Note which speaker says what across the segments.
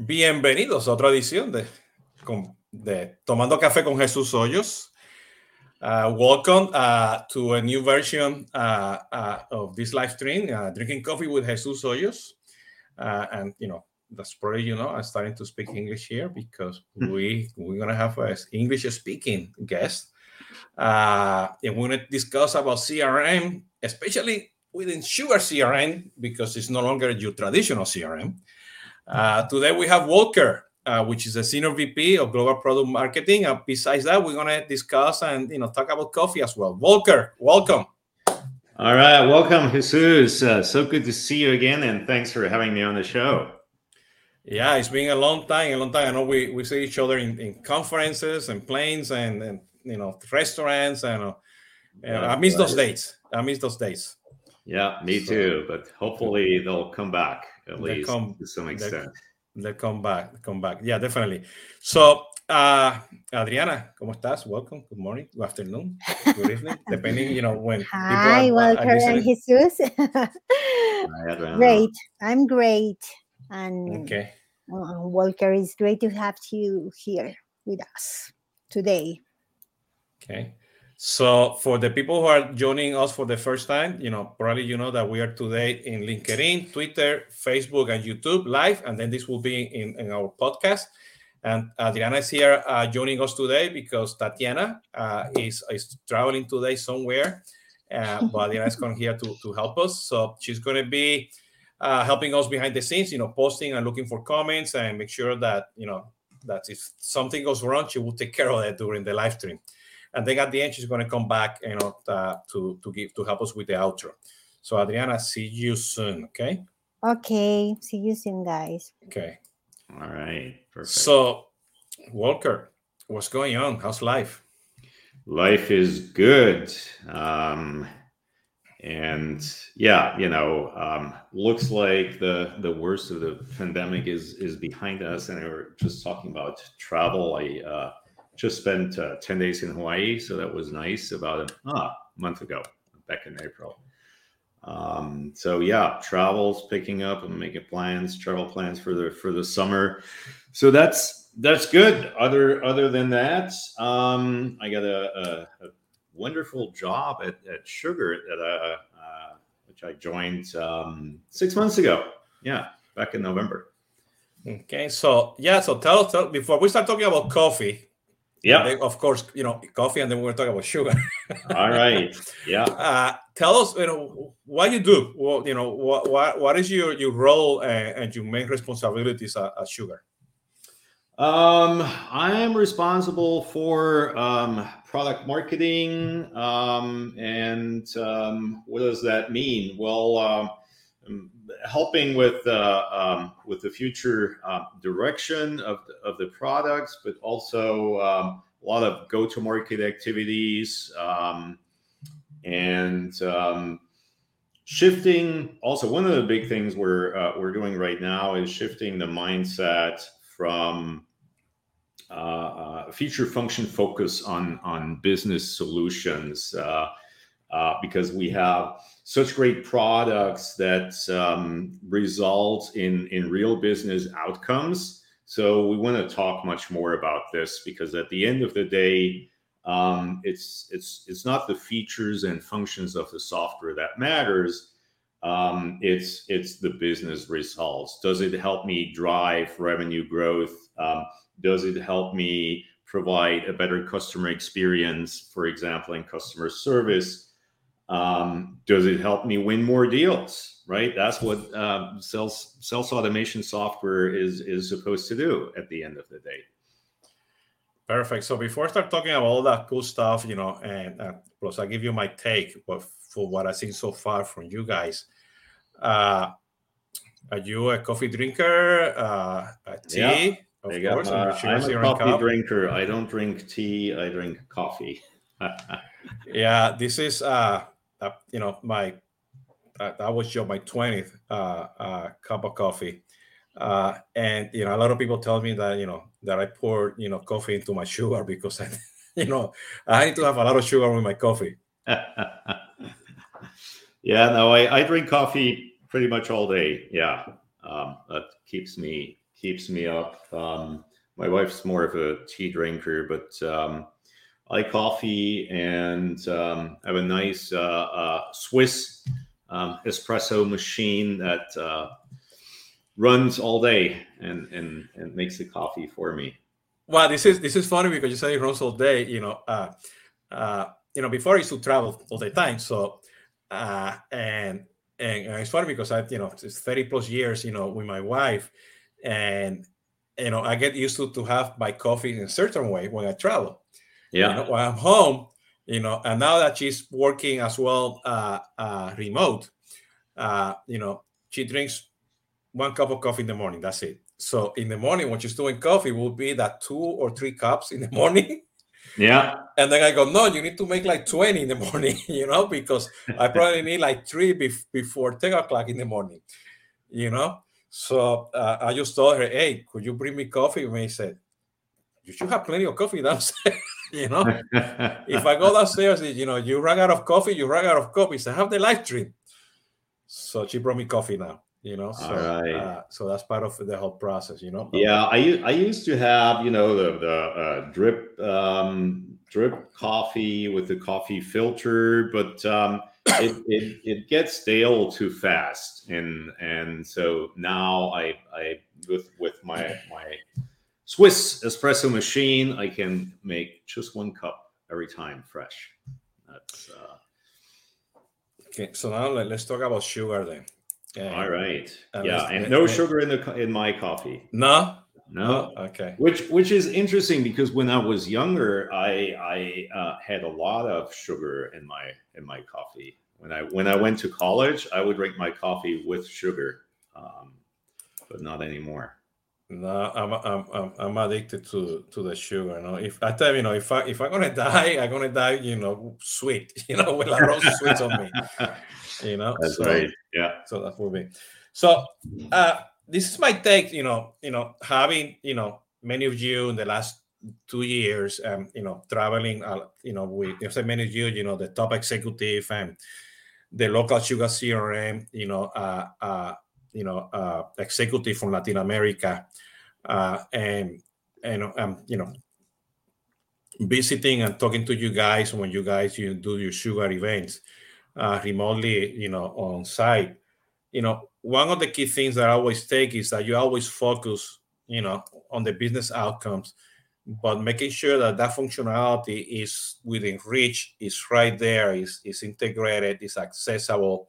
Speaker 1: Bienvenidos a otra edición de, de Tomando Café con Jesús Hoyos. Uh, welcome uh, to a new version uh, uh of this live stream, uh, Drinking Coffee with Jesus Hoyos. Uh, and, you know, that's probably, you know, I'm starting to speak English here because hmm. we, we're going to have an English speaking guest. and we're going to discuss about CRM, especially within Sugar CRM, because it's no longer your traditional CRM. Uh, today we have Walker, uh, which is a senior VP of global product marketing. And besides that, we're going to discuss and you know talk about coffee as well. Walker, welcome.
Speaker 2: All right, welcome, Jesus. Uh, so good to see you again, and thanks for having me on the show.
Speaker 1: Yeah, it's been a long time, a long time. I know we, we see each other in, in conferences and planes and, and you know restaurants and uh, I miss those days. I miss those days.
Speaker 2: Yeah, me so, too. But hopefully they'll come back at least come, to some extent.
Speaker 1: They come back, come back. Yeah, definitely. So, uh, Adriana, ¿cómo estás? Welcome. Good morning, good afternoon, good evening, depending, you know, when.
Speaker 3: Hi, welcome, and Jesus. Hi, great. I'm great. And okay. Uh, Walker, it's great to have you here with us today.
Speaker 1: Okay. So for the people who are joining us for the first time, you know, probably you know that we are today in LinkedIn, Twitter, Facebook, and YouTube live, and then this will be in, in our podcast. And Adriana is here uh, joining us today because Tatiana uh, is, is traveling today somewhere, uh, but Adriana is coming here to, to help us. So she's going to be uh, helping us behind the scenes, you know, posting and looking for comments and make sure that, you know, that if something goes wrong, she will take care of it during the live stream and then at the end she's going to come back you know uh, to to give to help us with the outro. So adriana see you soon okay?
Speaker 3: Okay see you soon guys.
Speaker 1: Okay.
Speaker 2: All right
Speaker 1: perfect. So walker what's going on? How's life?
Speaker 2: Life is good um and yeah you know um looks like the the worst of the pandemic is is behind us and we are just talking about travel. I uh just spent uh, 10 days in Hawaii. So that was nice about a ah, month ago, back in April. Um, so yeah, travel's picking up. I'm making plans, travel plans for the for the summer. So that's that's good. Other other than that, um, I got a, a, a wonderful job at, at Sugar that uh, uh, which I joined um, six months ago. Yeah, back in November.
Speaker 1: Okay, so yeah, so tell us before we start talking about coffee,
Speaker 2: yeah.
Speaker 1: Of course, you know, coffee, and then we're going to talk about sugar.
Speaker 2: All right. Yeah.
Speaker 1: Uh, tell us, you know, what you do. Well, you know, what what, what is your your role and, and your main responsibilities at, at Sugar?
Speaker 2: Um, I am responsible for um, product marketing. Um, and um, what does that mean? Well, um, helping with uh, um, with the future uh, direction of the, of the products, but also um, a lot of go to market activities um, and um, shifting. Also, one of the big things we're uh, we're doing right now is shifting the mindset from uh, uh, feature function focus on on business solutions uh, because we have such great products that um, result in in real business outcomes. So we want to talk much more about this because at the end of the day, um, it's it's it's not the features and functions of the software that matters. Um, it's it's the business results. Does it help me drive revenue growth? Um, does it help me provide a better customer experience, for example, in customer service? Um, does it help me win more deals? Right. That's what uh, sales sales automation software is is supposed to do at the end of the day.
Speaker 1: Perfect. So before I start talking about all that cool stuff, you know, and uh, plus I give you my take for what I've seen so far from you guys. Uh, are you a coffee drinker? Uh, a tea?
Speaker 2: Yeah. Of course. Uh, I'm a coffee cup. drinker. I don't drink tea. I drink coffee.
Speaker 1: yeah, this is uh you know, my uh, that was your my 20th uh, uh, cup of coffee. Uh, and you know, a lot of people tell me that you know that I pour you know coffee into my sugar because I, you know, I need to have a lot of sugar with my coffee.
Speaker 2: yeah, no, I, I drink coffee pretty much all day. Yeah, um, that keeps me keeps me up. Um, my wife's more of a tea drinker, but um, I coffee and um, I have a nice uh, uh, Swiss um, espresso machine that uh, runs all day and, and and makes the coffee for me.
Speaker 1: Well, this is this is funny because you say it runs all day. You know, uh, uh, you know, before I used to travel all the time, so uh, and and it's funny because I, you know, it's 30 plus years, you know, with my wife, and you know, I get used to to have my coffee in a certain way when I travel.
Speaker 2: Yeah.
Speaker 1: You know, when I'm home, you know, and now that she's working as well, uh, uh, remote, uh, you know, she drinks one cup of coffee in the morning. That's it. So in the morning, when she's doing coffee, will be that two or three cups in the morning.
Speaker 2: Yeah.
Speaker 1: And then I go, no, you need to make like 20 in the morning, you know, because I probably need like three bef- before 10 o'clock in the morning, you know. So uh, I just told her, hey, could you bring me coffee? And he said, you should have plenty of coffee downstairs, you know. if I go downstairs, you know, you run out of coffee, you run out of coffee. So I have the live stream. So she brought me coffee now you know so,
Speaker 2: right.
Speaker 1: uh, so that's part of the whole process you know
Speaker 2: yeah i i used to have you know the the uh, drip um, drip coffee with the coffee filter but um, it, it it gets stale too fast and and so now i i with with my my swiss espresso machine i can make just one cup every time fresh that's uh
Speaker 1: okay so now let, let's talk about sugar then
Speaker 2: all right. yeah, and no sugar in the in my coffee.
Speaker 1: No.
Speaker 2: No.
Speaker 1: Oh, okay.
Speaker 2: Which which is interesting because when I was younger, I I uh, had a lot of sugar in my in my coffee. When I when I went to college, I would drink my coffee with sugar, um, but not anymore.
Speaker 1: No, I'm, I'm I'm I'm addicted to to the sugar. You know, if I tell you, you know, if I if I'm gonna die, I'm gonna die, you know, sweet. You know, with a rose sweet on me. You know,
Speaker 2: that's so, right. Yeah.
Speaker 1: So that will be. So uh, this is my take. You know, you know, having you know many of you in the last two years, um, you know, traveling, uh, you know, with you say many of you, you know, the top executive and the local sugar CRM, you know, uh, uh, you know, uh, executive from Latin America, uh, and and um, you know, visiting and talking to you guys when you guys you do your sugar events uh, remotely, you know, on site. You know, one of the key things that I always take is that you always focus, you know, on the business outcomes, but making sure that that functionality is within reach, is right there, is is integrated, is accessible,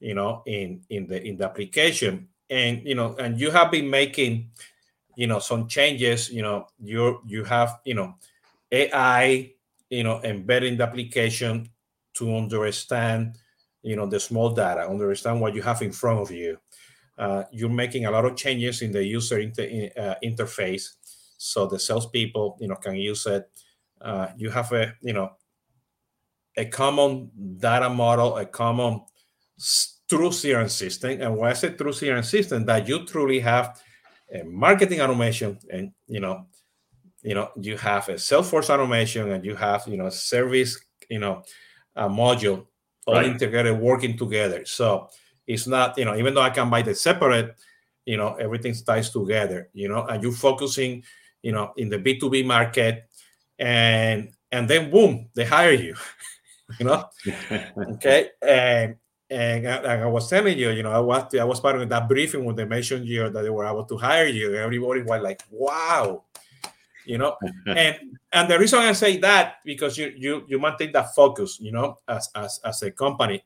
Speaker 1: you know, in in the in the application. And you know, and you have been making, you know, some changes. You know, you you have, you know, AI, you know, embedding the application to understand you know the small data understand what you have in front of you uh, you're making a lot of changes in the user inter- uh, interface so the salespeople you know can use it uh, you have a you know a common data model a common true crm system. And when i say true crm system that you truly have a marketing automation and you know you know you have a salesforce automation and you have you know service you know a module all right. integrated working together. So it's not you know even though i can buy the separate you know everything ties together you know and you're focusing you know in the b2b market and and then boom they hire you you know? Okay? And and I, I, was telling you, you know, I was I was part of that briefing when they mentioned you that they were able to hire you. Everybody was like, "Wow," you know and and the reason i say that because you you you maintain that focus you know as as as a company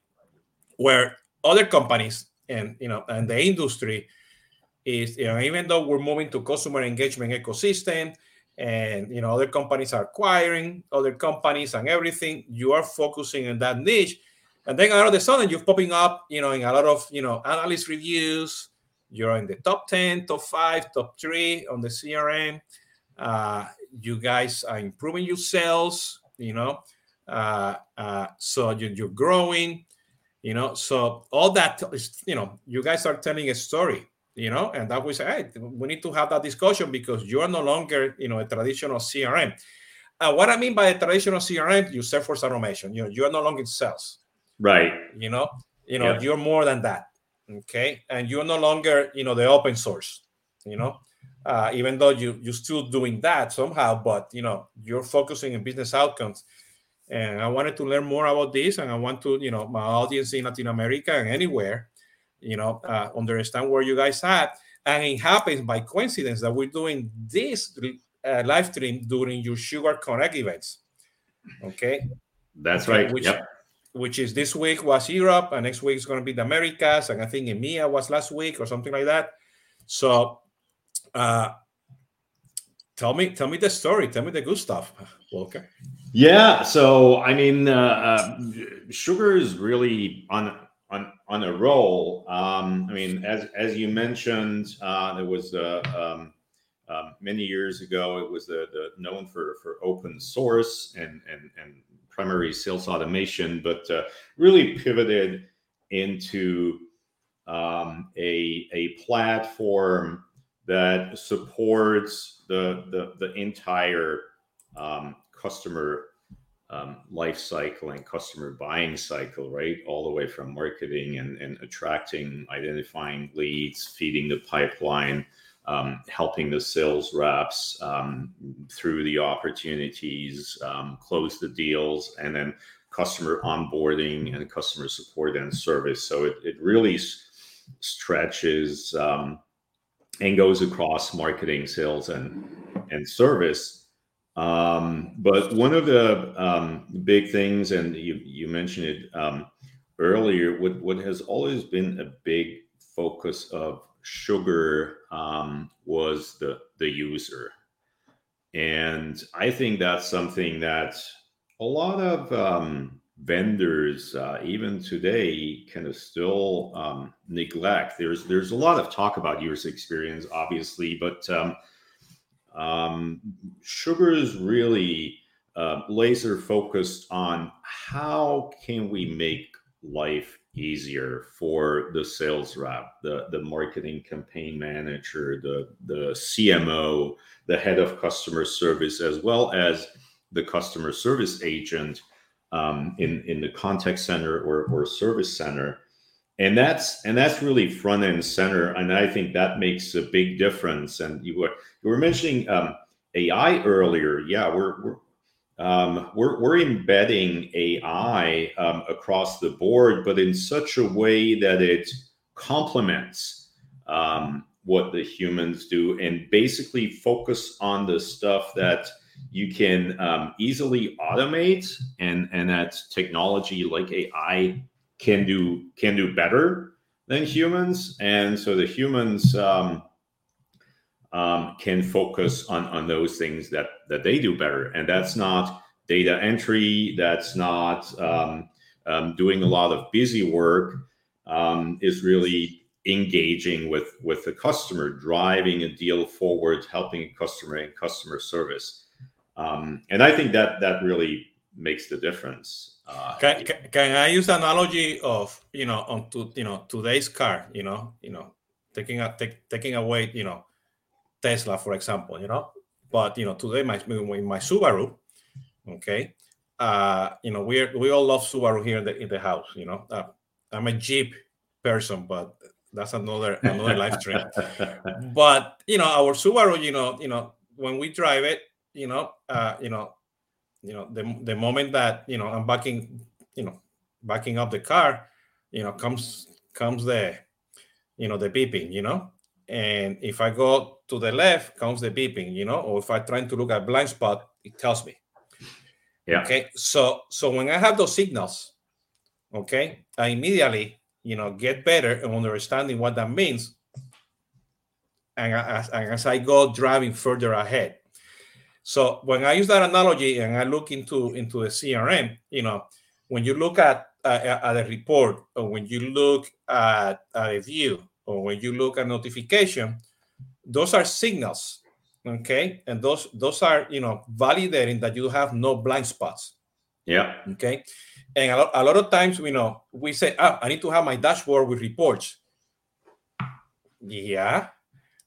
Speaker 1: where other companies and you know and the industry is you know even though we're moving to customer engagement ecosystem and you know other companies are acquiring other companies and everything you are focusing on that niche and then all of a sudden you're popping up you know in a lot of you know analyst reviews you're in the top 10 top 5 top 3 on the crm uh, you guys are improving your sales, you know, uh, uh, so you, you're growing, you know, so all that is, you know, you guys are telling a story, you know, and that we say, hey, we need to have that discussion because you are no longer, you know, a traditional CRM. Uh, what I mean by a traditional CRM, you Salesforce automation. You know, you are no longer in sales,
Speaker 2: right?
Speaker 1: You know, you know, yeah. you're more than that. Okay, and you're no longer, you know, the open source you know, uh, even though you you're still doing that somehow, but you know, you're focusing on business outcomes. And I wanted to learn more about this, and I want to, you know, my audience in Latin America and anywhere, you know, uh, understand where you guys at. And it happens by coincidence that we're doing this uh, live stream during your Sugar Connect events. Okay,
Speaker 2: that's right.
Speaker 1: Which,
Speaker 2: yep.
Speaker 1: Which is this week was Europe, and next week is going to be the Americas, and I think EMEA was last week or something like that. So, uh, tell me, tell me the story. Tell me the good stuff, Walker.
Speaker 2: Yeah. So, I mean, uh, uh, sugar is really on on on a roll. Um, I mean, as as you mentioned, uh, there was a um, um, many years ago, it was the, the known for, for open source and, and, and primary sales automation, but uh, really pivoted into um, a, a platform that supports the, the, the entire um, customer um, life cycle and customer buying cycle, right? All the way from marketing and, and attracting, identifying leads, feeding the pipeline, um, helping the sales reps um, through the opportunities, um, close the deals, and then customer onboarding and customer support and service. So it, it really s- stretches um, and goes across marketing, sales, and and service. Um, but one of the um, big things, and you you mentioned it earlier, what what has always been a big focus of sugar um, was the the user, and I think that's something that a lot of um, vendors, uh, even today, kind of still um, neglect. There's there's a lot of talk about user experience, obviously, but um, um, sugar is really uh, laser focused on how can we make life easier for the sales rep, the, the marketing campaign manager, the, the CMO, the head of customer service, as well as the customer service agent um, in, in the contact center or, or service center. And that's and that's really front end center, and I think that makes a big difference. And you were you were mentioning um, AI earlier. Yeah, we're, we're um, we're, we're embedding AI um, across the board, but in such a way that it complements um, what the humans do and basically focus on the stuff that you can um, easily automate and, and that technology like AI can do can do better than humans. And so the humans um, can focus on on those things that that they do better, and that's not data entry. That's not um, um, doing a lot of busy work. Um, is really engaging with with the customer, driving a deal forward, helping a customer in customer service, um, and I think that that really makes the difference.
Speaker 1: Uh, can, can I use the analogy of you know on to you know today's car you know you know taking a take, taking away you know Tesla, for example, you know. But you know, today my in my Subaru, okay, uh, you know, we we all love Subaru here in the in the house. You know, uh, I'm a Jeep person, but that's another another live stream. But you know, our Subaru, you know, you know, when we drive it, you know, uh, you know, you know, the the moment that you know I'm backing, you know, backing up the car, you know, comes comes the, you know, the beeping, you know, and if I go to the left, comes the beeping, you know, or if I'm trying to look at blind spot, it tells me. Yeah. Okay. So so when I have those signals, okay, I immediately, you know, get better in understanding what that means. And as, and as I go driving further ahead. So when I use that analogy and I look into into the CRM, you know, when you look at uh, at a report or when you look at, at a view or when you look at notification, those are signals, okay, and those those are you know validating that you have no blind spots.
Speaker 2: Yeah.
Speaker 1: Okay. And a lot, a lot of times, you know, we say, "Ah, I need to have my dashboard with reports." Yeah,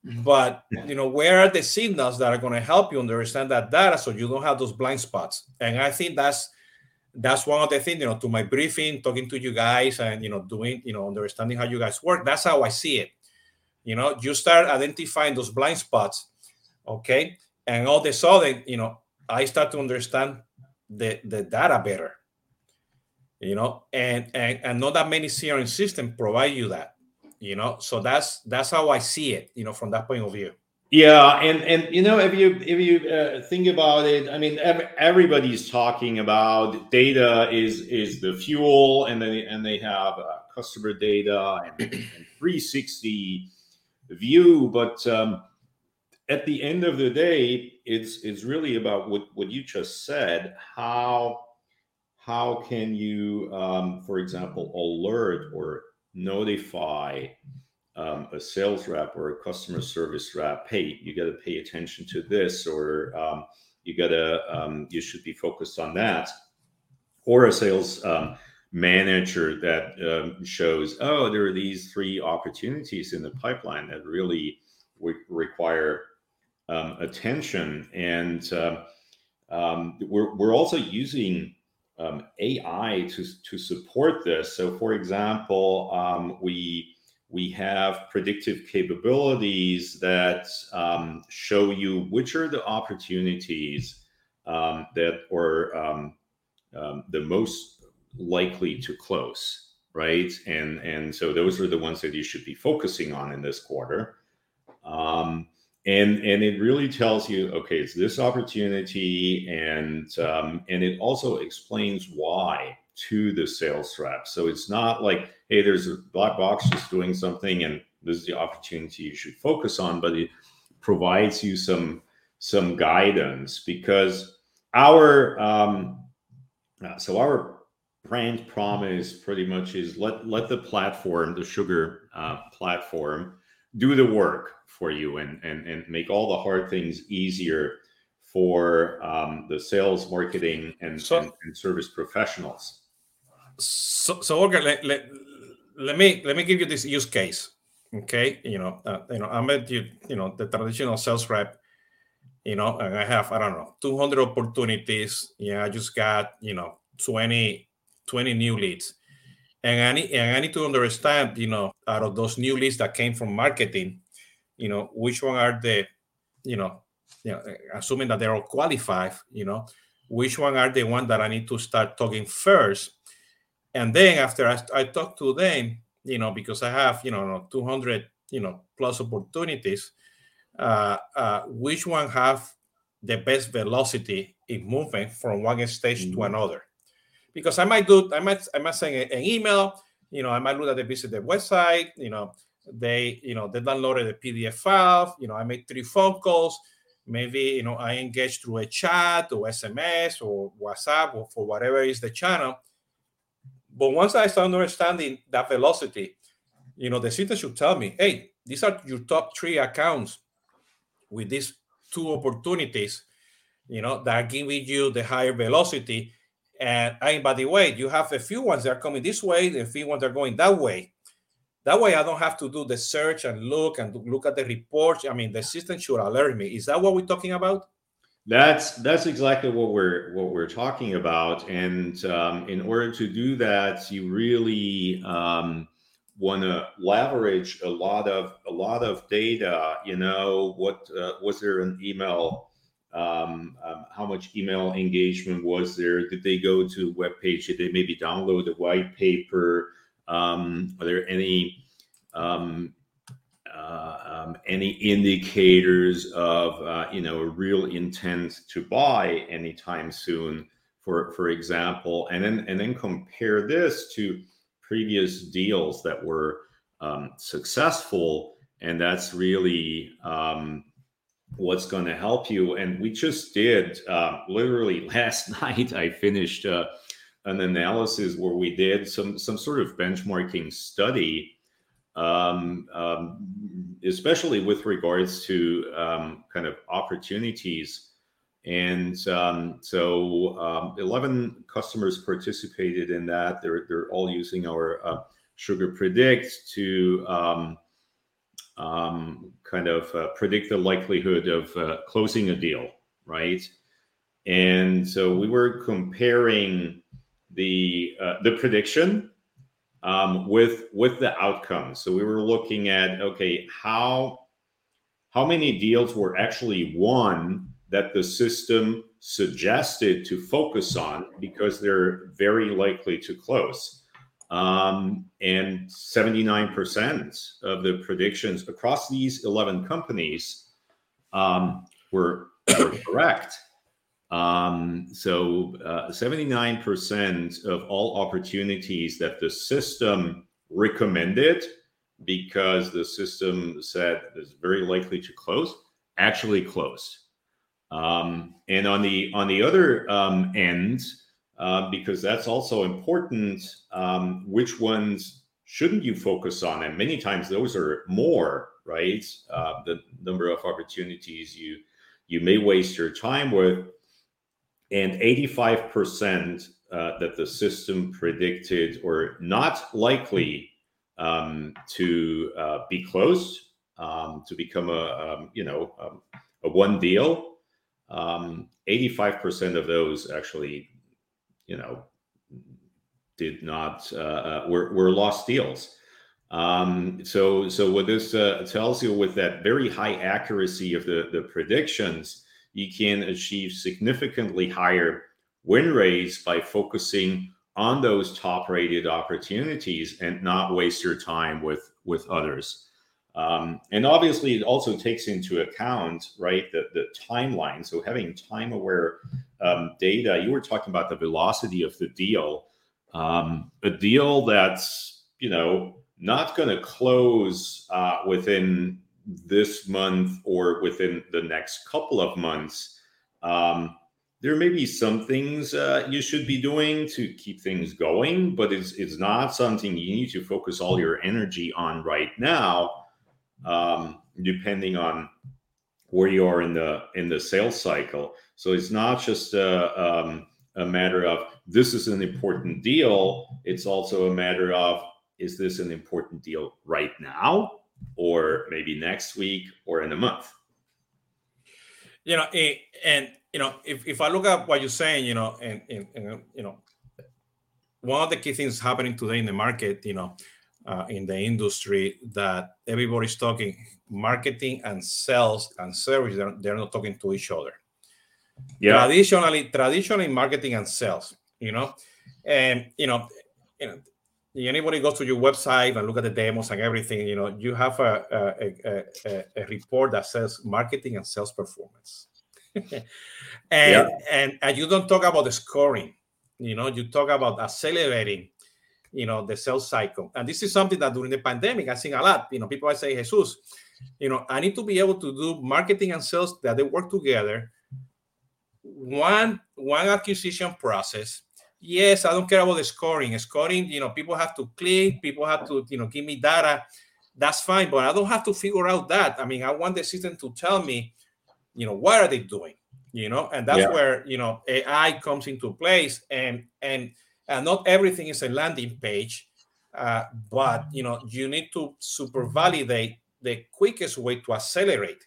Speaker 1: but you know, where are the signals that are going to help you understand that data so you don't have those blind spots? And I think that's that's one of the things, you know, to my briefing, talking to you guys and, you know, doing, you know, understanding how you guys work. That's how I see it. You know, you start identifying those blind spots, okay, and all of a sudden, you know, I start to understand the the data better. You know, and and and not that many CRM systems provide you that. You know, so that's that's how I see it. You know, from that point of view.
Speaker 2: Yeah, and and you know if you if you uh, think about it, I mean every, everybody's talking about data is is the fuel, and they and they have uh, customer data and, and 360 view, but um, at the end of the day, it's it's really about what what you just said. How how can you, um, for example, alert or notify um, a sales rep or a customer service rep, hey, you got to pay attention to this, or um, you got to, um, you should be focused on that, or a sales um, manager that um, shows, oh, there are these three opportunities in the pipeline that really re- require um, attention, and we're we're also using. AI to, to support this. So, for example, we we have predictive capabilities that um, show you which are the opportunities um, that are um, um, the most likely to close, right? And and so those are the ones that you should be focusing on in this quarter. Um, and and it really tells you, okay, it's this opportunity, and um, and it also explains why to the sales rep. So it's not like, hey, there's a black box just doing something and this is the opportunity you should focus on, but it provides you some some guidance because our um, uh, so our brand promise pretty much is let let the platform, the sugar uh, platform, do the work for you and and and make all the hard things easier for um, the sales, marketing, and, so, and, and service professionals
Speaker 1: so, so Walker, let, let, let me let me give you this use case. Okay, you know, uh, you know, I'm at you, you know, the traditional sales rep, you know, and I have I don't know 200 opportunities. Yeah, I just got you know 20 20 new leads, and I need and I need to understand, you know, out of those new leads that came from marketing, you know, which one are the, you know, you know, assuming that they're all qualified, you know, which one are the one that I need to start talking first and then after I, I talk to them, you know, because I have, you know, 200, you know, plus opportunities, uh, uh, which one have the best velocity in moving from one stage mm-hmm. to another? Because I might do, I might, I might send an email, you know, I might look at the visit the website, you know, they, you know, they downloaded a PDF file, you know, I make three phone calls, maybe, you know, I engage through a chat or SMS or WhatsApp or for whatever is the channel but once I start understanding that velocity, you know, the system should tell me, hey, these are your top three accounts with these two opportunities, you know, that are giving you the higher velocity. And, and by the way, you have a few ones that are coming this way, a few ones that are going that way. That way, I don't have to do the search and look and look at the reports. I mean, the system should alert me. Is that what we're talking about?
Speaker 2: That's that's exactly what we're what we're talking about, and um, in order to do that, you really um, want to leverage a lot of a lot of data. You know, what uh, was there an email? Um, um how much email engagement was there? Did they go to a web page? Did they maybe download a white paper? Um, are there any um, any indicators of uh, you know a real intent to buy anytime soon for for example and then and then compare this to previous deals that were um, successful and that's really um, what's going to help you and we just did uh, literally last night i finished uh, an analysis where we did some some sort of benchmarking study um, um, especially with regards to um, kind of opportunities. And um, so um, 11 customers participated in that. They're, they're all using our uh, Sugar Predict to um, kind of uh, predict the likelihood of uh, closing a deal, right? And so we were comparing the uh, the prediction um, with with the outcomes. So we were looking at okay, how how many deals were actually won that the system suggested to focus on because they're very likely to close. Um, and 79% of the predictions across these 11 companies um, were, were correct. Um, so uh, 79% of all opportunities that the system recommended because the system said is very likely to close actually closed. Um, and on the on the other um, end, uh, because that's also important, um, which ones shouldn't you focus on? And many times those are more right. Uh, the number of opportunities you you may waste your time with, and 85% uh, that the system predicted or not likely um, to uh, be closed um, to become a um, you know um, a one deal um, 85% of those actually, you know, did not uh, uh, were, were lost deals. Um, so so what this uh, tells you with that very high accuracy of the the predictions, you can achieve significantly higher win rates by focusing on those top rated opportunities and not waste your time with with others. Um, and obviously, it also takes into account, right, the, the timeline. So having time aware um, data, you were talking about the velocity of the deal. Um, a deal that's, you know, not going to close uh, within this month or within the next couple of months. Um, there may be some things uh, you should be doing to keep things going, but it's it's not something you need to focus all your energy on right now um, depending on where you are in the in the sales cycle. So it's not just a, um, a matter of this is an important deal. It's also a matter of is this an important deal right now, or maybe next week, or in a month.
Speaker 1: You know, and you know, if, if I look at what you're saying, you know, and, and, and you know, one of the key things happening today in the market, you know, uh, in the industry that everybody's talking marketing and sales and service they're, they're not talking to each other yeah traditionally traditionally marketing and sales you know and you know you know anybody goes to your website and look at the demos and everything you know you have a a, a, a report that says marketing and sales performance and, yeah. and and you don't talk about the scoring you know you talk about accelerating you know, the sales cycle. And this is something that during the pandemic, I've seen a lot. You know, people are saying, Jesus, you know, I need to be able to do marketing and sales that they work together. One, one acquisition process. Yes, I don't care about the scoring. Scoring, you know, people have to click, people have to, you know, give me data. That's fine, but I don't have to figure out that. I mean, I want the system to tell me, you know, what are they doing? You know, and that's yeah. where you know AI comes into place and and and not everything is a landing page, uh, but you know you need to super validate the quickest way to accelerate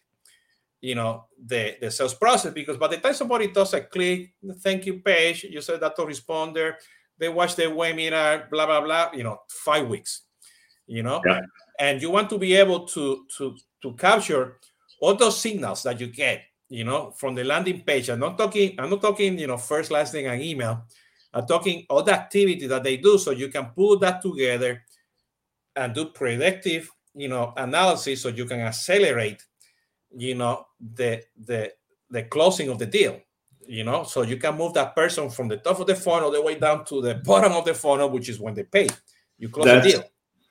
Speaker 1: you know the the sales process because by the time somebody does a click thank you page you said that to responder they watch the webinar blah blah blah you know five weeks you know? Yeah. and you want to be able to to to capture all those signals that you get you know from the landing page. I'm not talking i'm not talking you know first last name and email. I'm talking all the activity that they do, so you can pull that together and do predictive, you know, analysis, so you can accelerate, you know, the the the closing of the deal. You know, so you can move that person from the top of the funnel all the way down to the bottom of the funnel, which is when they pay. You close that's, the deal.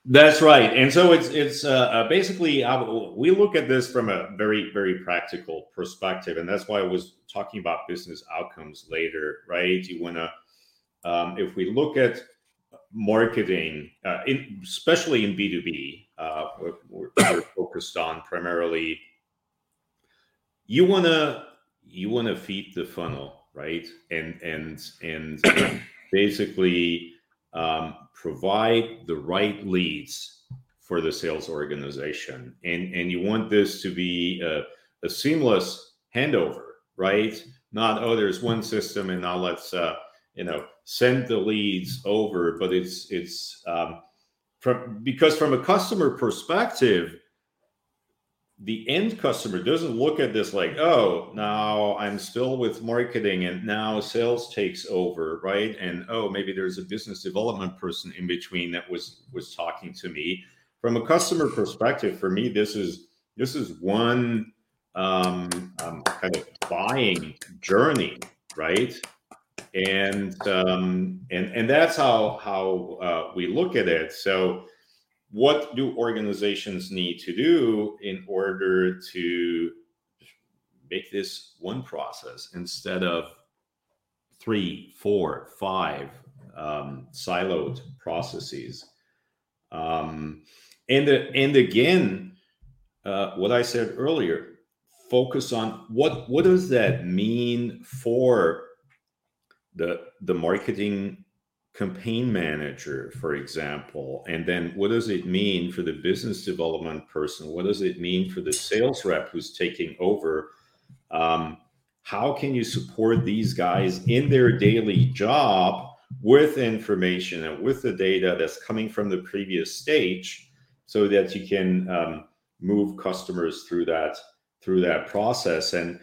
Speaker 2: That's right, and so it's it's uh, uh, basically uh, we look at this from a very very practical perspective, and that's why I was talking about business outcomes later, right? You want to um, if we look at marketing, uh, in, especially in B2B, uh, we're, we're focused on primarily you want to you want to feed the funnel right? And and and basically um, provide the right leads for the sales organization. And and you want this to be a, a seamless handover right? Not oh there's one system and now let's uh, you know send the leads over but it's it's um, from because from a customer perspective the end customer doesn't look at this like oh now i'm still with marketing and now sales takes over right? And oh maybe there's a business development person in between that was was talking to me. From a customer perspective for me this is this is one um, um, kind of buying journey right? And um, and and that's how how uh, we look at it. So what do organizations need to do in order to make this one process instead of three, four, five um, siloed processes? Um, and and again, uh, what I said earlier, focus on what what does that mean for the the marketing campaign manager, for example, and then what does it mean for the business development person? What does it mean for the sales rep who's taking over? Um, how can you support these guys in their daily job with information and with the data that's coming from the previous stage so that you can um, move customers through that through that process and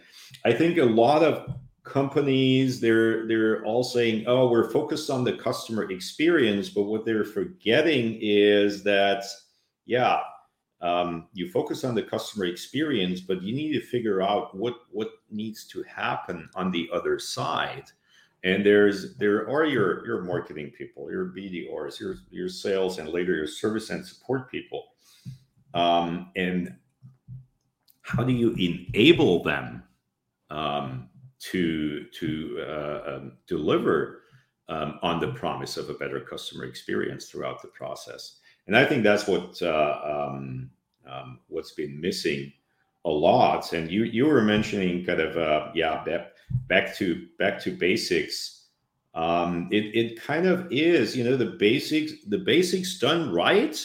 Speaker 2: i think a lot of companies they're they're all saying oh we're focused on the customer experience but what they're forgetting is that yeah um, you focus on the customer experience but you need to figure out what what needs to happen on the other side. And there's there are your your marketing people your bdrs your your sales and later your service and support people. Um, and how do you enable them um, to to uh, um, deliver um, on the promise of a better customer experience throughout the process. And I think that's what uh, um, um, what's been missing a lot. And you you were mentioning kind of uh, yeah back, back to back to basics. Um, it it kind of is you know the basics the basics done right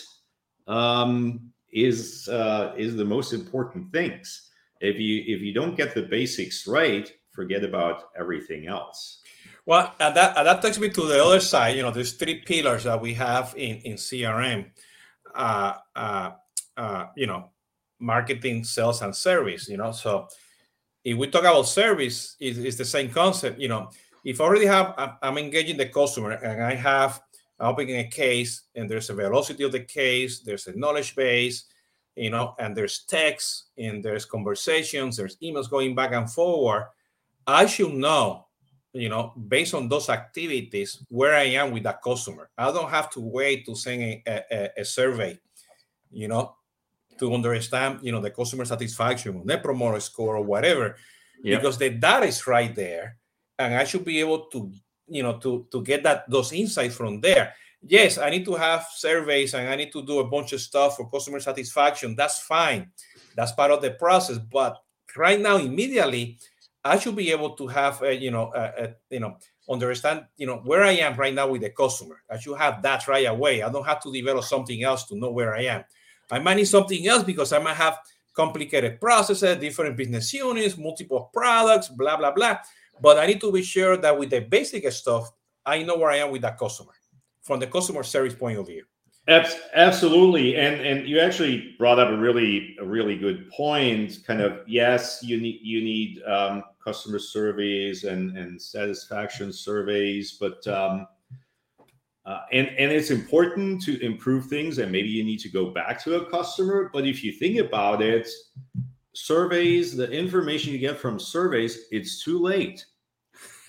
Speaker 2: um, is uh, is the most important things. If you if you don't get the basics right, forget about everything else.
Speaker 1: Well, that, that takes me to the other side. You know, there's three pillars that we have in, in CRM. Uh, uh, uh, you know, marketing, sales, and service. You know, so if we talk about service, it's, it's the same concept. You know, if I already have, I'm engaging the customer, and I have opening a case, and there's a velocity of the case, there's a knowledge base, you know, and there's text, and there's conversations, there's emails going back and forward I should know, you know, based on those activities, where I am with that customer. I don't have to wait to send a, a, a survey, you know, to understand, you know, the customer satisfaction, net promoter score, or whatever, yep. because the data is right there, and I should be able to, you know, to to get that those insights from there. Yes, I need to have surveys and I need to do a bunch of stuff for customer satisfaction. That's fine. That's part of the process. But right now, immediately, I should be able to have, a, you know, a, a, you know, understand, you know, where I am right now with the customer. I should have that right away. I don't have to develop something else to know where I am. I might need something else because I might have complicated processes, different business units, multiple products, blah blah blah. But I need to be sure that with the basic stuff, I know where I am with that customer from the customer service point of view.
Speaker 2: Absolutely, and and you actually brought up a really a really good point. Kind of yes, you need you need um, customer surveys and and satisfaction surveys, but um, uh, and and it's important to improve things, and maybe you need to go back to a customer. But if you think about it, surveys, the information you get from surveys, it's too late.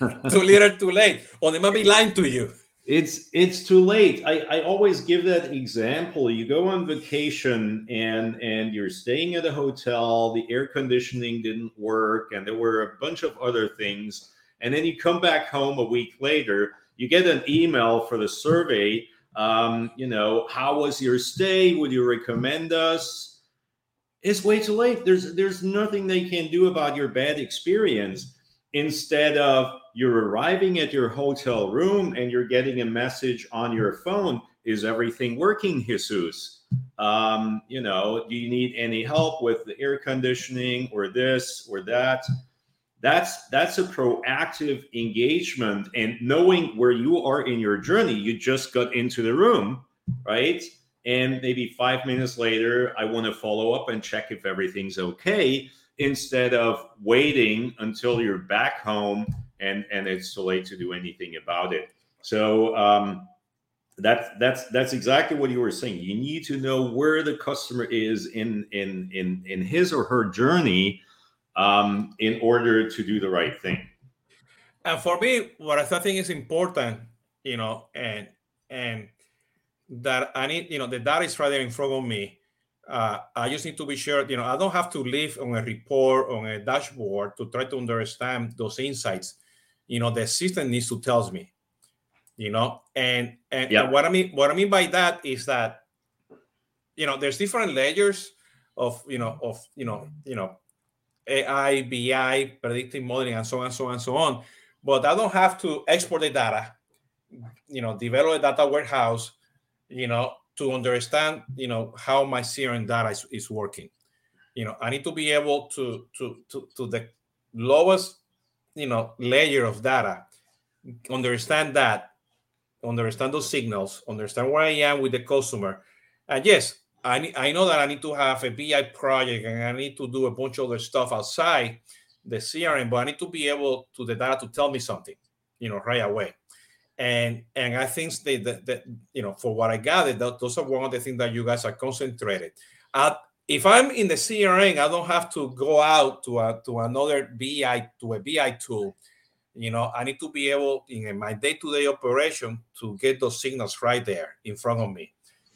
Speaker 1: too little, too late, or they might be lying to you
Speaker 2: it's it's too late. I, I always give that example. You go on vacation and and you're staying at a hotel the air conditioning didn't work and there were a bunch of other things and then you come back home a week later you get an email for the survey um, you know how was your stay? Would you recommend us? It's way too late. There's there's nothing they can do about your bad experience instead of you're arriving at your hotel room and you're getting a message on your phone is everything working jesus? Um, you know do you need any help with the air conditioning or this or that? That's that's a proactive engagement and knowing where you are in your journey. You just got into the room right? And maybe five minutes later, I want to follow up and check if everything's okay instead of waiting until you're back home and and it's too late to do anything about it. So um, that's that's that's exactly what you were saying. You need to know where the customer is in in in in his or her journey um, in order to do the right thing.
Speaker 1: And for me, what I think is important, you know, and and that I need, you know, the data is right there in front of me. Uh, I just need to be sure, you know, I don't have to live on a report on a dashboard to try to understand those insights. You know, the system needs to tell me, you know, and and, yep. and what I mean what I mean by that is that, you know, there's different layers of you know of you know you know AI, BI, predictive modeling, and so on and so on and so on. But I don't have to export the data, you know, develop a data warehouse, you know, to understand, you know, how my CRM data is, is working. You know, I need to be able to to to to the lowest, you know, layer of data, understand that, understand those signals, understand where I am with the customer, and yes, I I know that I need to have a BI project and I need to do a bunch of other stuff outside the CRM, but I need to be able to the data to tell me something, you know, right away and and I think that, that, that you know for what I gathered, that those are one of the things that you guys are concentrated. Uh, if I'm in the CRM, I don't have to go out to a, to another BI to a BI tool. You know, I need to be able in my day-to-day operation to get those signals right there in front of me.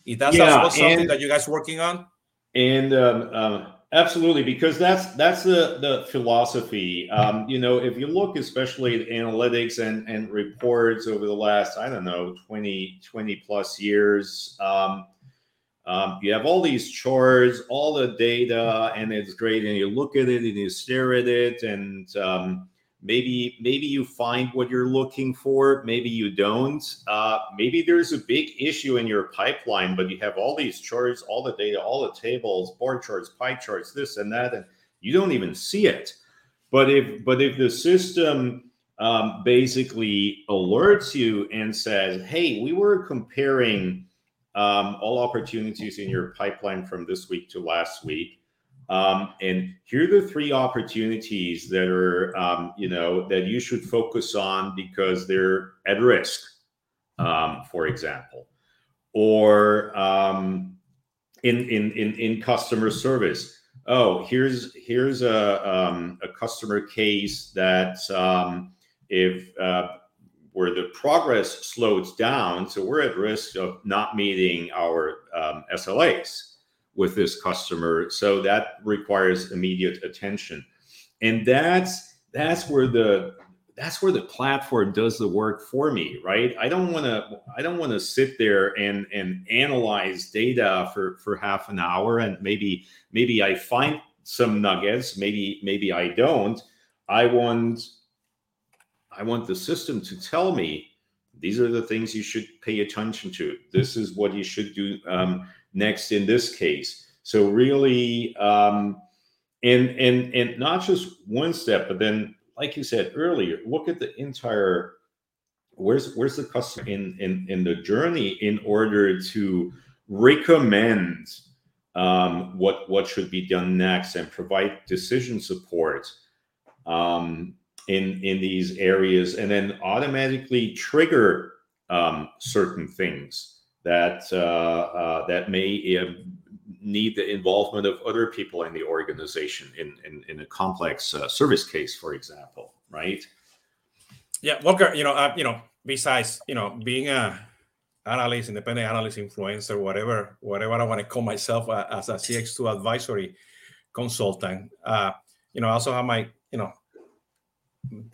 Speaker 1: Is that yeah, something that you guys working on?
Speaker 2: And um, um, Absolutely, because that's that's the the philosophy. Um, you know, if you look especially at analytics and and reports over the last, I don't know, 20, 20 plus years, um, um, you have all these charts, all the data, and it's great. And you look at it and you stare at it, and um, maybe maybe you find what you're looking for maybe you don't. Uh, maybe there's a big issue in your pipeline but you have all these charts all the data all the tables bar charts pie charts this and that and you don't even see it. But if but if the system um, basically alerts you and says hey we were comparing um, all opportunities in your pipeline from this week to last week um, and here are the three opportunities that are, um, you know, that you should focus on because they're at risk, um, for example, or um, in, in in in customer service. Oh, here's here's a um, a customer case that um, if uh, where the progress slows down, so we're at risk of not meeting our SLAs with this customer. So that requires immediate attention. And that's that's where the that's where the platform does the work for me, right? I don't want to I don't want to sit there and and analyze data for for half an hour and maybe maybe I find some nuggets, maybe maybe I don't. I want I want the system to tell me these are the things you should pay attention to. This is what you should do um, next in this case. So really, um, and and and not just one step, but then, like you said earlier, look at the entire. Where's where's the customer in in in the journey in order to recommend um, what what should be done next and provide decision support um, in in these areas, and then automatically trigger um, certain things that uh, uh, that may uh, need the involvement of other people in the organization in in, in a complex uh, service case, for example, right?
Speaker 1: Yeah, Walker. You know, uh, you know, besides you know being a analyst, independent analyst, influencer, whatever, whatever I want to call myself uh, as a CX2 advisory consultant. you know, I also have my you know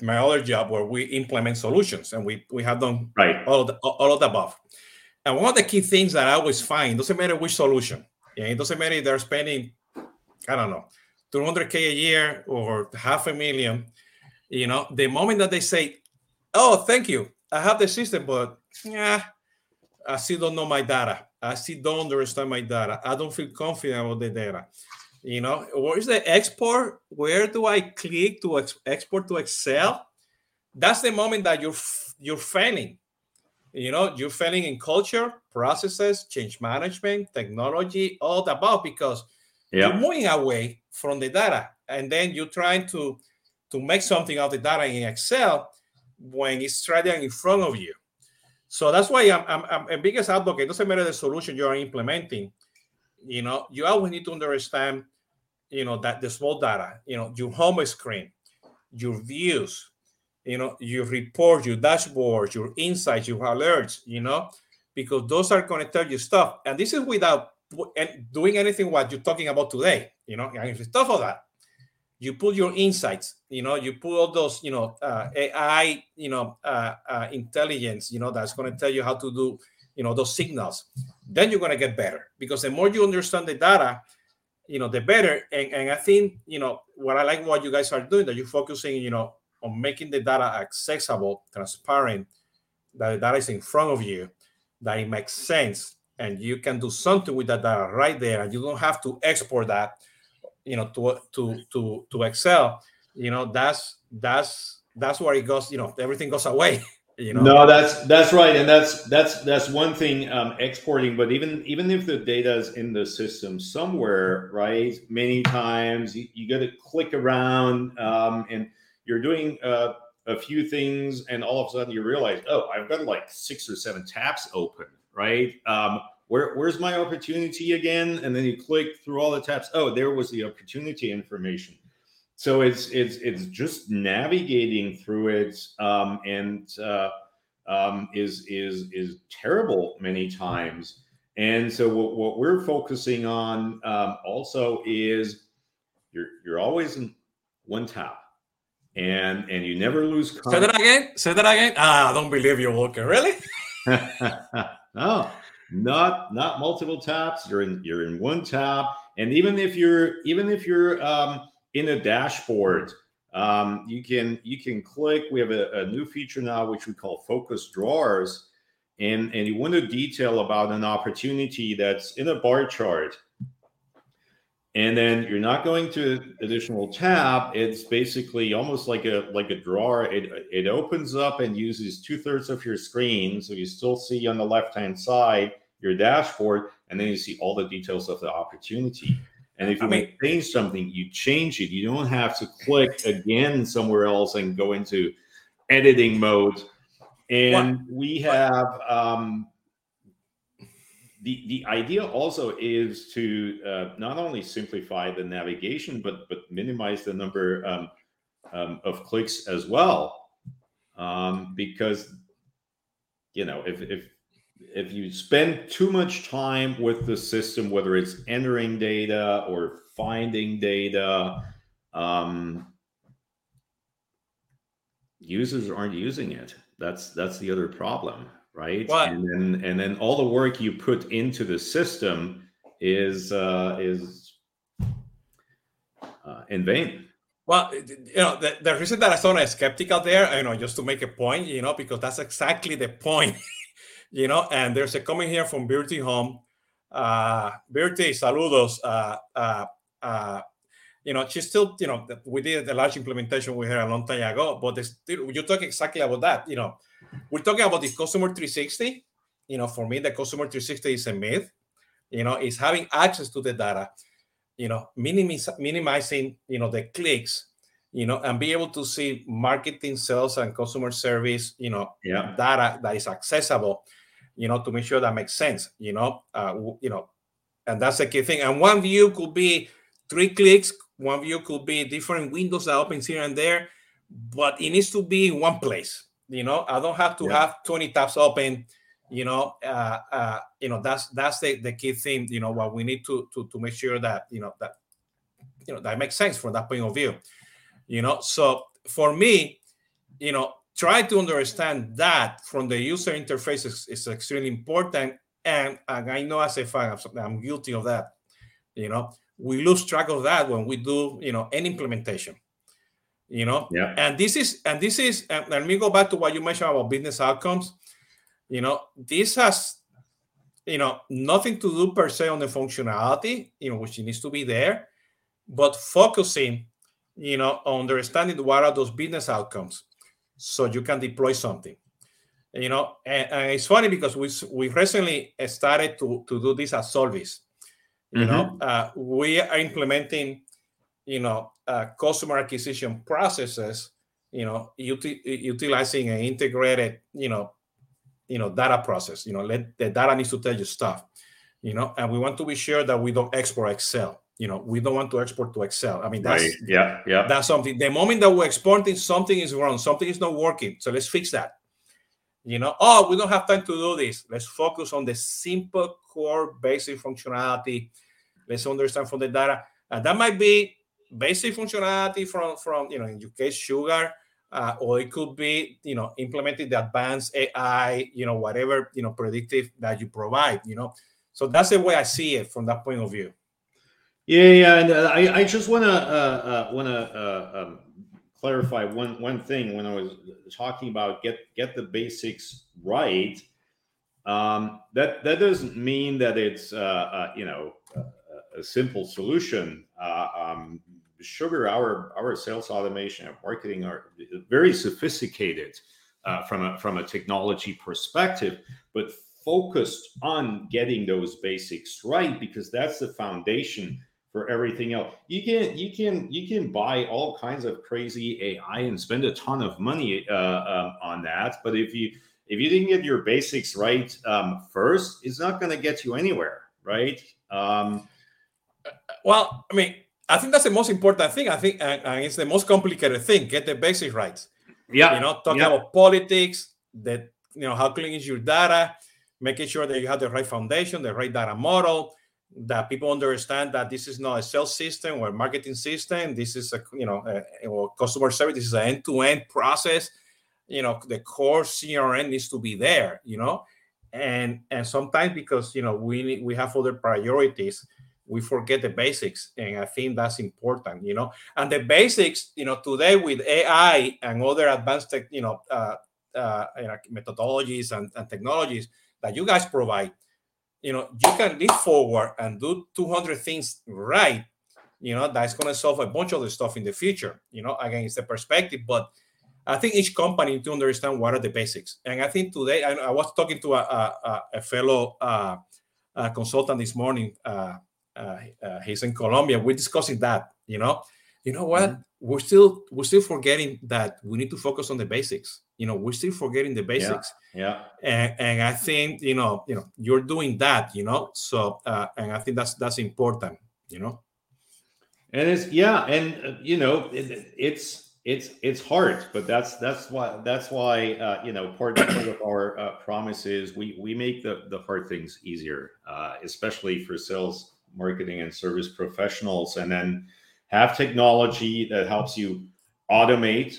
Speaker 1: my other job where we implement solutions and we we have done
Speaker 2: right
Speaker 1: all of the, all of the above and one of the key things that I always find doesn't matter which solution, yeah, it doesn't matter if they're spending, I don't know, 200K a year or half a million, you know, the moment that they say, oh, thank you, I have the system, but yeah, I still don't know my data. I still don't understand my data. I don't feel confident about the data. You know, where's the export? Where do I click to ex- export to Excel? That's the moment that you're you're failing You know, you're failing in culture, processes, change management, technology, all the above because you're moving away from the data, and then you're trying to to make something of the data in Excel when it's right there in front of you. So that's why I'm, I'm, I'm a biggest advocate. It doesn't matter the solution you are implementing. You know, you always need to understand, you know, that the small data, you know, your home screen, your views, you know, your report, your dashboard, your insights, your alerts, you know, because those are going to tell you stuff. And this is without doing anything what you're talking about today, you know, and stuff of that, you put your insights, you know, you put all those, you know, uh, AI, you know, uh, uh, intelligence, you know, that's going to tell you how to do, you know, those signals. Then you're going to get better because the more you understand the data, you know, the better. And, and I think, you know, what I like what you guys are doing, that you're focusing, you know, on making the data accessible, transparent, that the data is in front of you, that it makes sense, and you can do something with that data right there, and you don't have to export that, you know, to to to to Excel. You know, that's that's that's where it goes. You know, everything goes away. You know?
Speaker 2: No, that's that's right, and that's that's that's one thing um, exporting. But even even if the data is in the system somewhere, right? Many times you, you got to click around um, and you're doing uh, a few things, and all of a sudden you realize, oh, I've got like six or seven tabs open, right? Um, where, where's my opportunity again? And then you click through all the tabs. Oh, there was the opportunity information. So it's it's it's just navigating through it, um, and uh, um, is is is terrible many times. And so what, what we're focusing on um, also is you're you're always in one tab and and you never lose.
Speaker 1: Say that again. Say that again. Ah, I don't believe you're walking. Really?
Speaker 2: no, not not multiple taps. You're in you're in one tap, and even if you're even if you're um, in a dashboard, um, you can you can click. We have a, a new feature now which we call focus drawers, and and you want to detail about an opportunity that's in a bar chart and then you're not going to additional tab. It's basically almost like a like a drawer. It it opens up and uses two-thirds of your screen. So you still see on the left hand side your dashboard and then you see all the details of the opportunity. And if you I mean, change something you change it. You don't have to click again somewhere else and go into editing mode. And what? we have um, the the idea also is to uh, not only simplify the navigation but but minimize the number um, um, of clicks as well. Um, because you know if if if you spend too much time with the system whether it's entering data or finding data um, users aren't using it. That's that's the other problem right? What? And then and then all the work you put into the system is uh, is uh, in vain.
Speaker 1: Well, you know, the, the reason that I I'm skeptical there, you know, just to make a point, you know, because that's exactly the point, you know. And there's a comment here from Beauty Home. Uh, Beauty, saludos. Uh, uh, uh, you know, she's still, you know, we did a large implementation with her a long time ago, but still, you talk exactly about that, you know we're talking about the customer 360. You know, for me, the customer 360 is a myth. You know, is having access to the data. You know, minimiz- minimizing you know the clicks. You know, and be able to see marketing, sales, and customer service. You know, yeah. data that is accessible. You know, to make sure that makes sense. You know, uh, you know, and that's the key thing. And one view could be three clicks. One view could be different windows that opens here and there, but it needs to be in one place you know, I don't have to yeah. have 20 tabs open. You know, uh, uh, you know that's that's the, the key thing. You know, what we need to to to make sure that you know that you know that makes sense from that point of view. You know, so for me, you know, try to understand that from the user interface is, is extremely important. And, and I know as a fan, I'm guilty of that. You know, we lose track of that when we do, you know, any implementation you know yeah and this is and this is and let me go back to what you mentioned about business outcomes you know this has you know nothing to do per se on the functionality you know which needs to be there but focusing you know on understanding what are those business outcomes so you can deploy something You know, and, and, it's funny because we we recently started to to do this at Solvis. You mm-hmm. know, uh, we are implementing, you know, uh, customer acquisition processes. You know, uti- utilizing an integrated, you know, you know, data process. You know, let the data needs to tell you stuff. You know, and we want to be sure that we don't export Excel you know we don't want to export to excel i mean that's right.
Speaker 2: yeah yeah
Speaker 1: that's something the moment that we're exporting something is wrong something is not working so let's fix that you know oh we don't have time to do this let's focus on the simple core basic functionality let's understand from the data and that might be basic functionality from from you know in your case sugar uh, or it could be you know implementing the advanced ai you know whatever you know predictive that you provide you know so that's the way i see it from that point of view
Speaker 2: yeah, yeah, and uh, I, I just want to uh, uh, want to uh, um, clarify one one thing when I was talking about get get the basics right. Um, that that doesn't mean that it's uh, uh, you know a, simple solution. Um, sugar, our our sales automation and marketing are very sophisticated from a from a technology perspective, but focused on getting those basics right because that's the foundation for everything else. You can you can you can buy all kinds of crazy AI and spend a ton of money uh, um, on that. But if you if you didn't get your basics right um, first, it's not going to get you anywhere, right? Um,
Speaker 1: well, I mean, I think that's the most important thing. I think, and, and it's the most complicated thing. Get the basics right.
Speaker 2: Yeah,
Speaker 1: you know, talking yeah. about politics, that you know how clean is your data, making sure that you have the right foundation, the right data model that people understand that this is not a sales system or a marketing system. This is a you know a, a customer service. This is an end-to-end process. You know the core CRM needs to be there. You know, and and sometimes because you know we we have other priorities, we forget the basics, and I think that's important. You know, and the basics. You know, today with AI and other advanced tech, you know, uh, uh, methodologies and, and technologies that you guys provide you know you can leap forward and do 200 things right you know that's going to solve a bunch of the stuff in the future you know again it's the perspective but i think each company to understand what are the basics and i think today i, I was talking to a, a, a fellow uh, a consultant this morning uh, uh, uh he's in colombia. We're discussing that you know? You know what? Mm-hmm. we're still we're still forgetting that we need to focus on the basics. You know we're still forgetting the basics.
Speaker 2: yeah,
Speaker 1: yeah. And, and i think you know you know you're doing that you know? So uh, and i think that's that's important you know?
Speaker 2: And it's yeah and uh, you know it, it's it's it's hard but that's that's why that's why uh, you know part, part of our uh, promise is we we make the the hard things easier uh, especially for sales marketing and service professionals and then have technology that helps you automate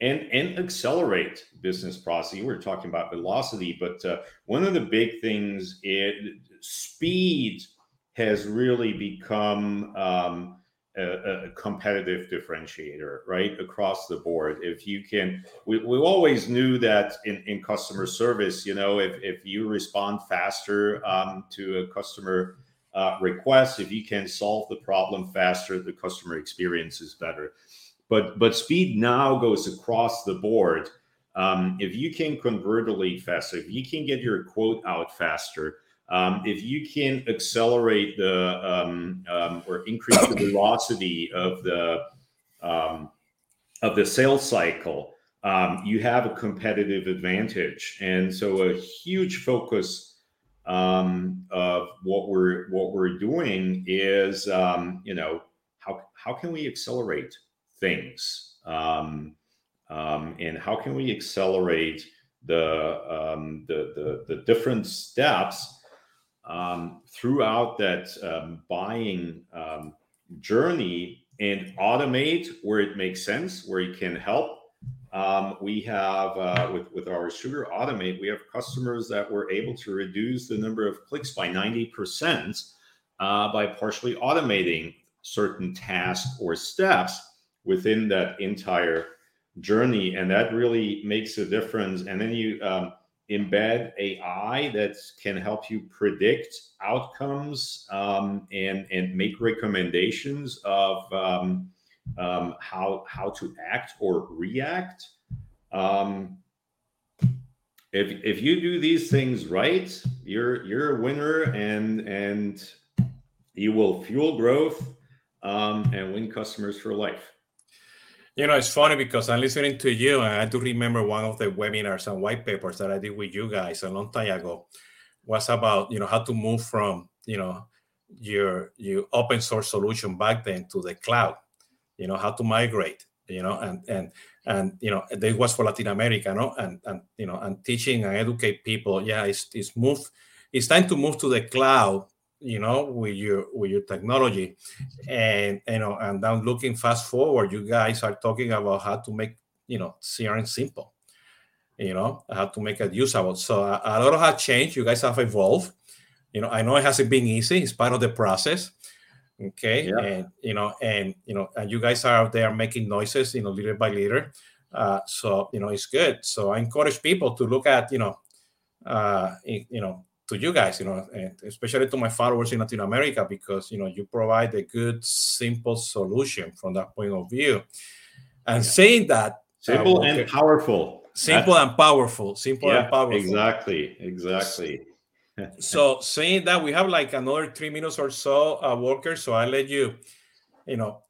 Speaker 2: and and accelerate business process. We're talking about velocity, but uh, one of the big things is speed has really become um, a, a, competitive differentiator, right across the board. If you can, we, we always knew that in, in customer service, you know, if, if you respond faster um, to a customer uh, request, if you can solve the problem faster, the customer experience is better but but speed now goes across the board. Um, if you can convert a lead faster, if you can get your quote out faster, um, if you can accelerate the um, um or increase the velocity of the um, of the sales cycle, um, you have a competitive advantage. And so, a huge focus of what we're what we're doing is, you know, how how can we accelerate things? Um, um, and how can we accelerate the um, the, the, the different steps um, throughout that um, buying um, journey and automate where it makes sense where it can help we have uh, with with our sugar automate we have customers that were able to reduce the number of clicks by 90 percent uh, by partially automating certain tasks or steps within that entire journey. And that really makes a difference. And then you um, embed ai that can help you predict outcomes um, and and make recommendations of um, um how how to act or react um, if if you do these things right, you're you're a winner, and and you will fuel growth um, and win customers for life.
Speaker 1: You know, it's funny because I'm listening to you, and I do remember one of the webinars and white papers that I did with you guys a long time ago was about you know how to move from you know your your open source solution back then to the cloud. You know how to migrate. You know, and and and you know this was for Latin America, no, and and you know and teaching and educate people. Yeah, it's it's move. It's time to move to the cloud you know with your with your technology and you know and then looking fast forward you guys are talking about how to make you know crm simple you know how to make it usable so a, a lot of has changed you guys have evolved you know i know it hasn't been easy it's part of the process okay yeah. and you know and you know and you guys are out there making noises you know little by little uh, so you know it's good so i encourage people to look at you know uh, you know to you guys, you know, and especially to my followers in Latin America, because you know you provide a good, simple solution from that point of view. And yeah. saying that, uh,
Speaker 2: simple uh, and powerful,
Speaker 1: simple That's, and powerful, simple yeah, and powerful.
Speaker 2: Exactly, exactly.
Speaker 1: So saying that, we have like another three minutes or so, uh, Walker. So I let you, you know,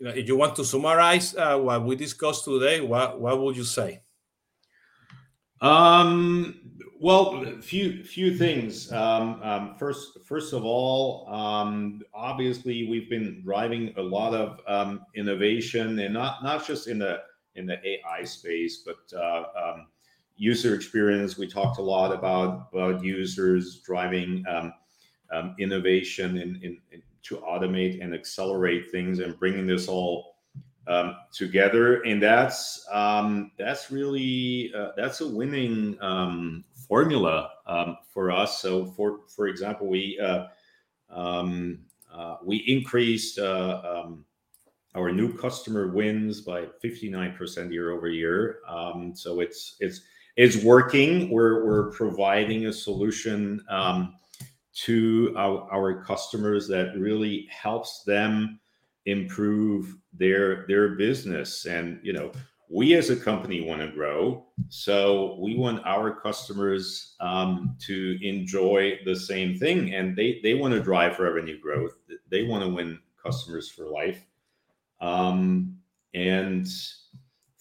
Speaker 1: if you want to summarize uh, what we discussed today, what what would you say?
Speaker 2: Um, well, few few things. Um, um, first, first of all, um, obviously we've been driving a lot of um, innovation, and not not just in the in the AI space, but uh, um, user experience. We talked a lot about about users driving um, innovation in, in, in to automate and accelerate things, and bringing this all um, together, and that's um, that's really uh, that's a winning um, formula um, for us. So, for for example, we uh, um, uh, we increased uh, um, our new customer wins by fifty nine percent year over year. so it's it's it's working. We're we're providing a solution to our, our customers that really helps them improve their their business. And you know we as a company want to grow. So we want our customers um, to enjoy the same thing. And they they want to drive revenue growth. They want to win customers for life. Um, and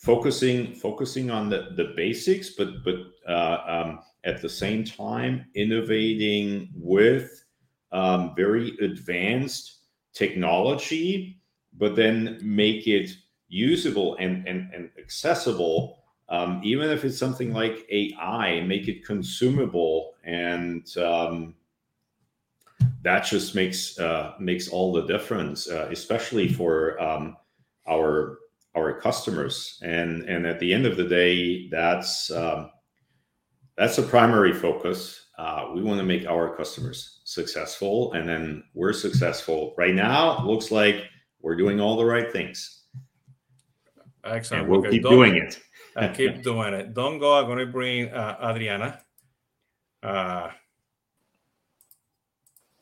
Speaker 2: focusing focusing on the the basics but but uh, um, at the same time innovating with um, very advanced technology, but then make it usable and, and, and accessible. Um, even if it's something like AI, make it consumable, and um, that just makes uh, makes all the difference, uh, especially for um, our our customers. And and at the end of the day, that's um, that's a primary focus. Uh, we want to make our customers successful, and then we're successful. Right now, looks like we're doing all the right things.
Speaker 1: Excellent.
Speaker 2: And we'll okay, keep doing it.
Speaker 1: I keep doing it. Don't go. I'm going to bring uh, Adriana. Uh,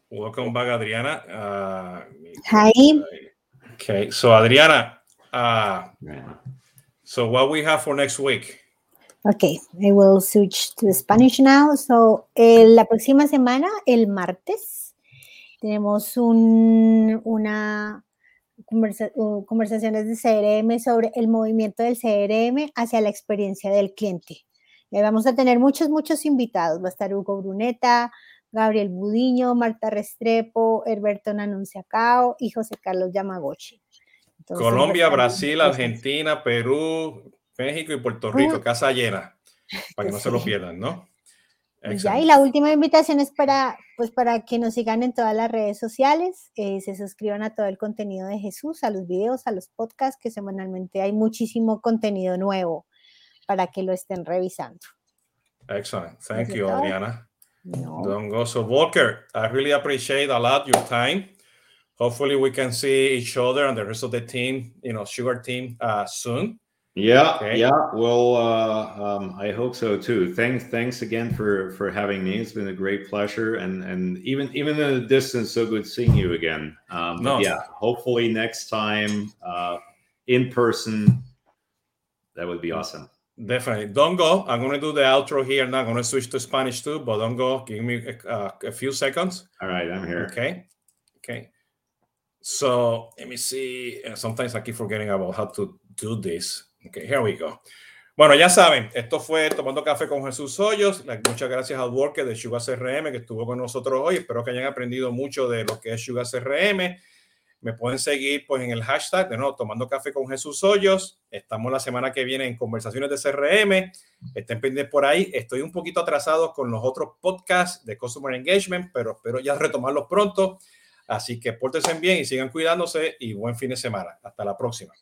Speaker 1: welcome back, Adriana. Uh,
Speaker 3: Hi.
Speaker 1: Okay, so Adriana, uh, so what we have for next week?
Speaker 3: Okay, I will switch to Spanish now. So, eh, la próxima semana, el martes, tenemos un, una conversa, conversaciones de CRM sobre el movimiento del CRM hacia la experiencia del cliente. Y vamos a tener muchos, muchos invitados. Va a estar Hugo Bruneta, Gabriel Budiño, Marta Restrepo, Herberto Nanunciacao y José Carlos Yamagochi.
Speaker 1: Colombia, Brasil, Argentina, Perú, México y Puerto Rico, casa llena, para que no se lo pierdan, ¿no?
Speaker 3: Ya, y la última invitación es para, pues, para que nos sigan en todas las redes sociales, eh, se suscriban a todo el contenido de Jesús, a los videos, a los podcasts, que semanalmente hay muchísimo contenido nuevo para que lo estén revisando.
Speaker 1: Excellent. Thank you, Adriana. No. Don't go. So, Walker, I really appreciate a lot your time. Hopefully, we can see each other and the rest of the team, you know, Sugar team, uh, soon.
Speaker 2: Yeah, okay. yeah. Well, uh, um, I hope so too. Thanks, thanks again for for having me. It's been a great pleasure, and and even even in the distance, so good seeing you again. Um, no. Yeah, hopefully next time uh, in person, that would be awesome.
Speaker 1: Definitely. Don't go. I'm going to do the outro here now. I'm going to switch to Spanish too, but don't go. Give me a, uh, a few seconds.
Speaker 2: All right, I'm here.
Speaker 1: Okay. Okay. So let me see. Sometimes I keep forgetting about how to do this. Okay, here we go. Bueno, ya saben, esto fue Tomando Café con Jesús Hoyos. Muchas gracias al worker de Sugar CRM que estuvo con nosotros hoy. Espero que hayan aprendido mucho de lo que es Sugar CRM. Me pueden seguir pues en el hashtag de nuevo Tomando Café con Jesús Hoyos. Estamos la semana que viene en conversaciones de CRM. Estén pendientes por ahí. Estoy un poquito atrasado con los otros podcasts de Customer Engagement, pero espero ya retomarlos pronto. Así que pórtense bien y sigan cuidándose y buen fin de semana. Hasta la próxima.